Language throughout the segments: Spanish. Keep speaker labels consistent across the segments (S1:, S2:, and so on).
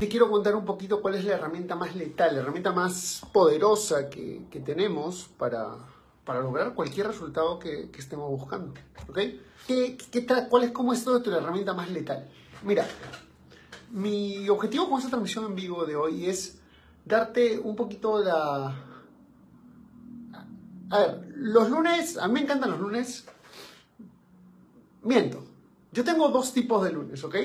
S1: te quiero contar un poquito cuál es la herramienta más letal, la herramienta más poderosa que, tenemos para, lograr cualquier resultado que, estemos buscando. ¿Ok? ¿Qué, cuál es, ¿Cómo es esto la herramienta más letal? Mira, mi objetivo con esta transmisión en vivo de hoy es darte un poquito la... A ver, los lunes, a mí me encantan los lunes. Miento. Yo tengo dos tipos de lunes, ¿ok?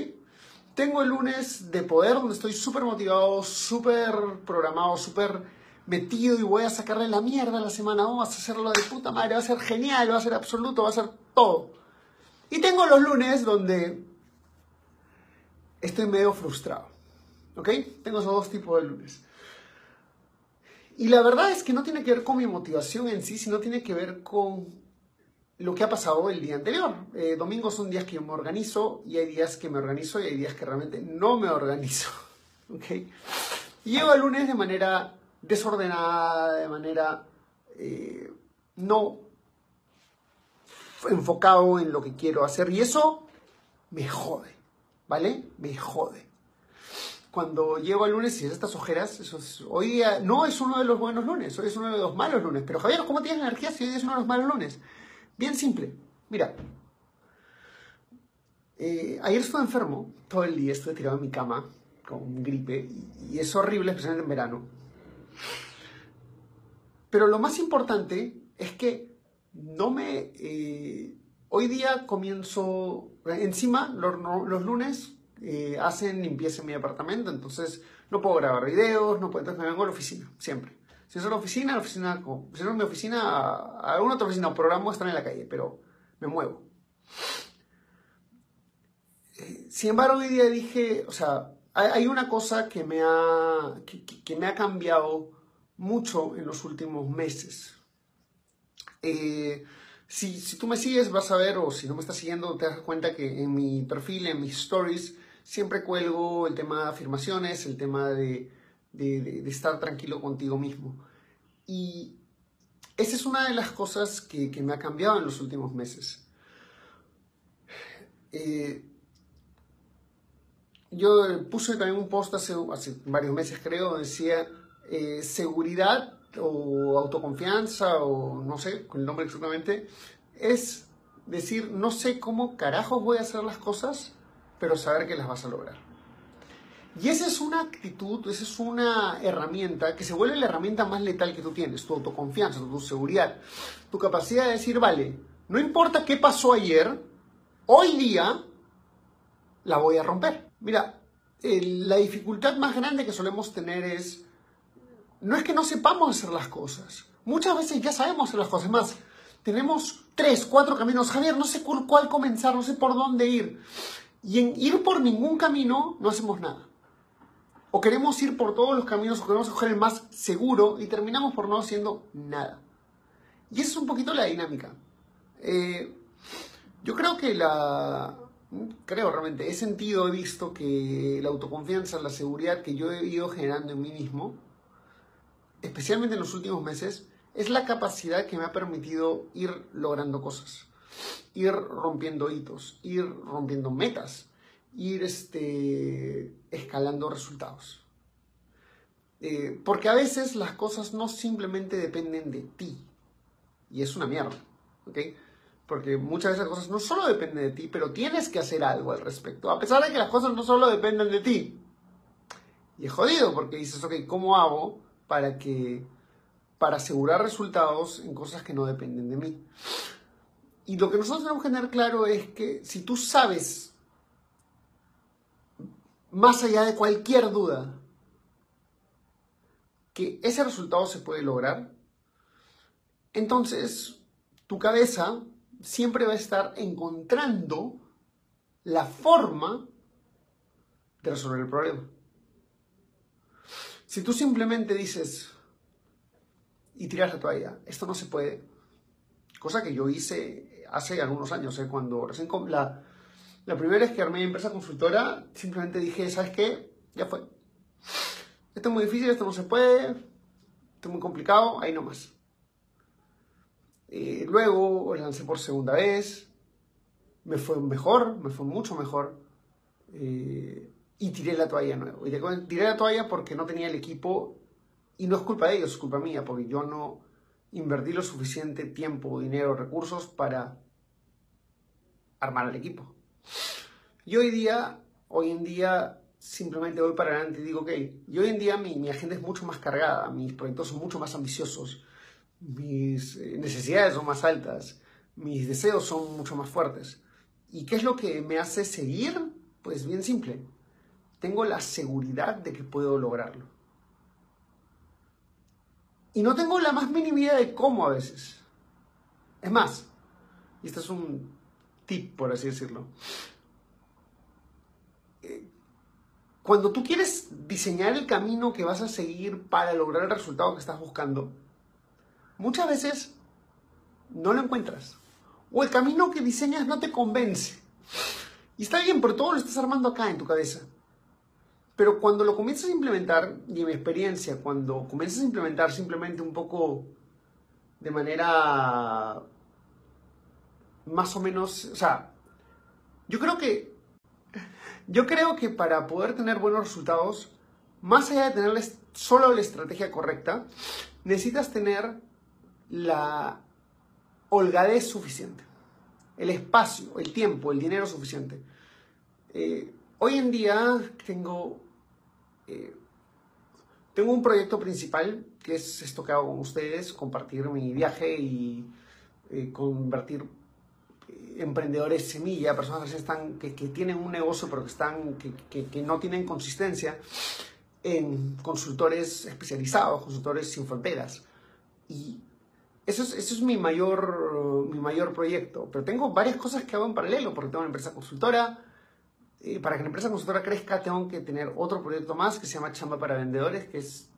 S1: Tengo el lunes de poder donde estoy súper motivado, súper programado, súper metido y voy a sacarle la mierda a la semana. Vamos a hacerlo de puta madre, va a ser genial, va a ser absoluto, va a ser todo. Y tengo los lunes donde estoy medio frustrado. ¿Ok? Tengo esos dos tipos de lunes. Y la verdad es que no tiene que ver con mi motivación en sí, sino tiene que ver con lo que ha pasado el día anterior. Eh, domingos son días que yo me organizo y hay días que me organizo y hay días que realmente no me organizo. ¿okay? Llego el lunes de manera desordenada, de manera eh, no enfocado en lo que quiero hacer y eso me jode, ¿vale? Me jode. Cuando llego al lunes y estas ojeras, eso hoy día no es uno de los buenos lunes, hoy es uno de los malos lunes. Pero Javier, ¿cómo tienes energía si hoy es uno de los malos lunes? Bien simple. Mira, eh, ayer estuve enfermo todo el día, estuve tirado en mi cama con gripe y, es horrible, especialmente en verano. Pero lo más importante es que no me... Eh, hoy día comienzo... Encima, los, lunes eh, hacen limpieza en mi apartamento, entonces no puedo grabar videos, no puedo, entonces me vengo a la oficina, siempre. Si es una oficina, la oficina, si es mi oficina, alguna otra oficina o programa estar en la calle, pero me muevo. Sin embargo, hoy día dije, o sea, hay, una cosa que me, ha, que, me ha cambiado mucho en los últimos meses. Eh, si, si, tú me sigues, vas a ver, o si no me estás siguiendo, te das cuenta que en mi perfil, en mis stories, siempre cuelgo el tema de afirmaciones, el tema de de, estar tranquilo contigo mismo. Y esa es una de las cosas que, me ha cambiado en los últimos meses. Eh, yo puse también un post hace, hace varios meses, creo, decía eh, seguridad o autoconfianza o no sé, con el nombre exactamente, es decir, no sé cómo carajos voy a hacer las cosas, pero saber que las vas a lograr. Y esa es una actitud, esa es una herramienta que se vuelve la herramienta más letal que tú tienes, tu autoconfianza, tu seguridad, tu capacidad de decir, vale, no importa qué pasó ayer, hoy día la voy a romper. Mira, la dificultad más grande que solemos tener es, no es que no sepamos hacer las cosas, muchas veces ya sabemos hacer las cosas, más, tenemos tres, cuatro caminos, Javier, no sé cuál comenzar, no sé por dónde ir. Y en ir por ningún camino no hacemos nada o queremos ir por todos los caminos o queremos coger el más seguro y terminamos por no haciendo nada. Y esa es un poquito la dinámica. Eh, yo creo que la... Creo realmente, he sentido, he visto que la autoconfianza, la seguridad que yo he ido generando en mí mismo, especialmente en los últimos meses, es la capacidad que me ha permitido ir logrando cosas, ir rompiendo hitos, ir rompiendo metas, ir este, escalando resultados. Eh, porque a veces las cosas no simplemente dependen de ti. Y es una mierda. Porque muchas veces las cosas no solo dependen de ti, pero tienes que hacer algo al respecto. A pesar de que las cosas no solo dependen de ti. Y es jodido porque dices, ok, ¿cómo hago para que para asegurar resultados en cosas que no dependen de mí? Y lo que nosotros tenemos que tener claro es que si tú sabes más allá de cualquier duda, que ese resultado se puede lograr, entonces tu cabeza siempre va a estar encontrando la forma de resolver el problema. Si tú simplemente dices y tiras la toalla, esto no se puede, cosa que yo hice hace algunos años, ¿eh? cuando recién la, la primera vez que armé mi empresa consultora, simplemente dije, ¿sabes qué? Ya fue. Esto es muy difícil, esto no se puede, esto es muy complicado, ahí nomás. Eh, luego lancé por segunda vez, me fue mejor, me fue mucho mejor. Eh, y tiré la toalla nuevo. Y tiré la toalla porque no tenía el equipo, y no es culpa de ellos, es culpa mía, porque yo no invertí lo suficiente tiempo, dinero, recursos para armar el equipo. Y hoy día, hoy en día, simplemente voy para adelante y digo, ok, y hoy en día mi, mi agenda es mucho más cargada, mis proyectos son mucho más ambiciosos, mis eh, necesidades son más altas, mis deseos son mucho más fuertes. ¿Y qué es lo que me hace seguir? Pues bien simple, tengo la seguridad de que puedo lograrlo. Y no tengo la más mínima idea de cómo a veces. Es más, y este es un tip, por así decirlo. Eh, cuando tú quieres diseñar el camino que vas a seguir para lograr el resultado que estás buscando, muchas veces no lo encuentras. O el camino que diseñas no te convence. Y está bien, pero todo lo estás armando acá en tu cabeza. Pero cuando lo comienzas a implementar, y en mi experiencia, cuando comienzas a implementar simplemente un poco de manera más o menos, o sea, yo creo que, yo creo que para poder tener buenos resultados, más allá de tener solo la estrategia correcta, necesitas tener la holgadez suficiente, el espacio, el tiempo, el dinero suficiente. Eh, hoy en día tengo, eh, tengo un proyecto principal que es esto que hago con ustedes, compartir mi viaje y eh, convertir emprendedores semilla, personas que, están, que, tienen un negocio pero que, están, que, que, no tienen consistencia, en consultores especializados, consultores sin fronteras. Y eso es, eso es mi, mayor, mi mayor proyecto. Pero tengo varias cosas que hago en paralelo, porque tengo una empresa consultora. Eh, para que la empresa consultora crezca, tengo que tener otro proyecto más que se llama Chamba para Vendedores, que es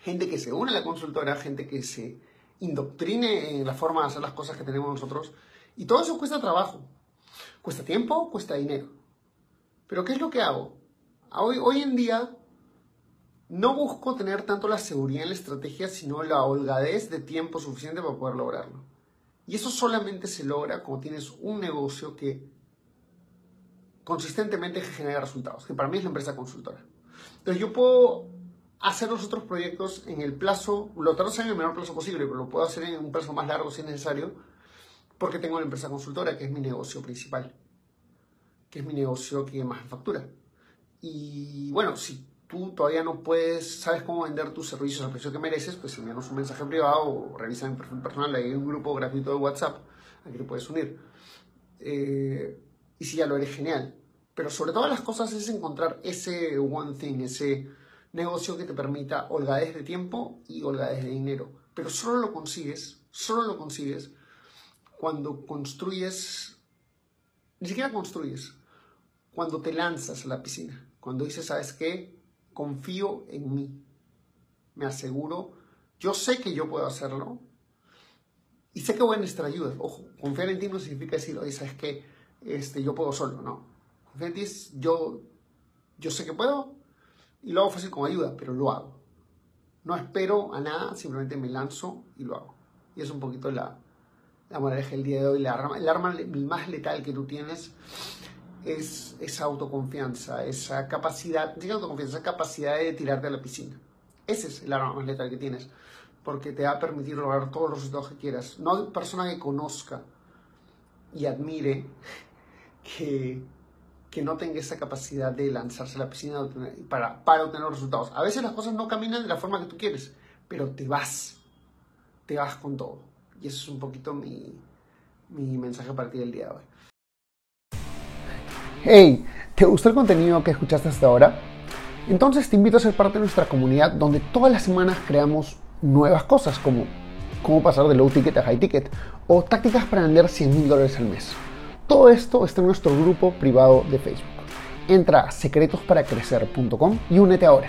S1: gente que se une a la consultora, gente que se indoctrine en la forma de hacer las cosas que tenemos nosotros. Y todo eso cuesta trabajo. Cuesta tiempo, cuesta dinero. Pero ¿qué es lo que hago? Hoy, hoy en día no busco tener tanto la seguridad en la estrategia, sino la holgadez de tiempo suficiente para poder lograrlo. Y eso solamente se logra cuando tienes un negocio que consistentemente genera resultados, que para mí es la empresa consultora. Entonces yo puedo hacer los otros proyectos en el plazo, lo hacer en el menor plazo posible, pero lo puedo hacer en un plazo más largo si es necesario, porque tengo la empresa consultora, que es mi negocio principal, que es mi negocio que más factura. Y bueno, si tú todavía no puedes, sabes cómo vender tus servicios al precio que mereces, pues envíanos un mensaje privado o revisa mi perfil personal, hay un grupo gratuito de WhatsApp al que te puedes unir. Eh, y si ya lo eres, genial. Pero sobre todas las cosas es encontrar ese one thing, ese negocio que te permita holgadez de tiempo y holgadez de dinero. Pero solo lo consigues, solo lo consigues cuando construyes, ni siquiera construyes, cuando te lanzas a la piscina, cuando dices, ¿sabes qué? confío en mí. Me aseguro, yo sé que yo puedo hacerlo y sé que voy a necesitar ayuda. Ojo, confiar en ti no significa decir, oye, ¿sabes qué? Este, yo puedo solo, no. Confiar en ti es, yo, yo sé que puedo y lo hago fácil con ayuda, pero lo hago. No espero a nada, simplemente me lanzo y lo hago. Y es un poquito la, la moraleja del día de hoy. La arma, el arma más letal que tú tienes es esa autoconfianza, esa capacidad, autoconfianza, esa capacidad de tirarte a la piscina. Ese es el arma más letal que tienes, porque te va a permitir lograr todos los resultados que quieras. No hay persona que conozca y admire que, que no tenga esa capacidad de lanzarse a la piscina para, para obtener resultados. A veces las cosas no caminan de la forma que tú quieres, pero te vas, te vas con todo. Y eso es un poquito mi, mi mensaje para ti del día de hoy. Hey, ¿te gustó el contenido que escuchaste hasta ahora? Entonces te invito a ser parte de nuestra comunidad donde todas las semanas creamos nuevas cosas como cómo pasar de low ticket a high ticket o tácticas para vender 100 mil dólares al mes. Todo esto está en nuestro grupo privado de Facebook. Entra a secretosparacrecer.com y únete ahora.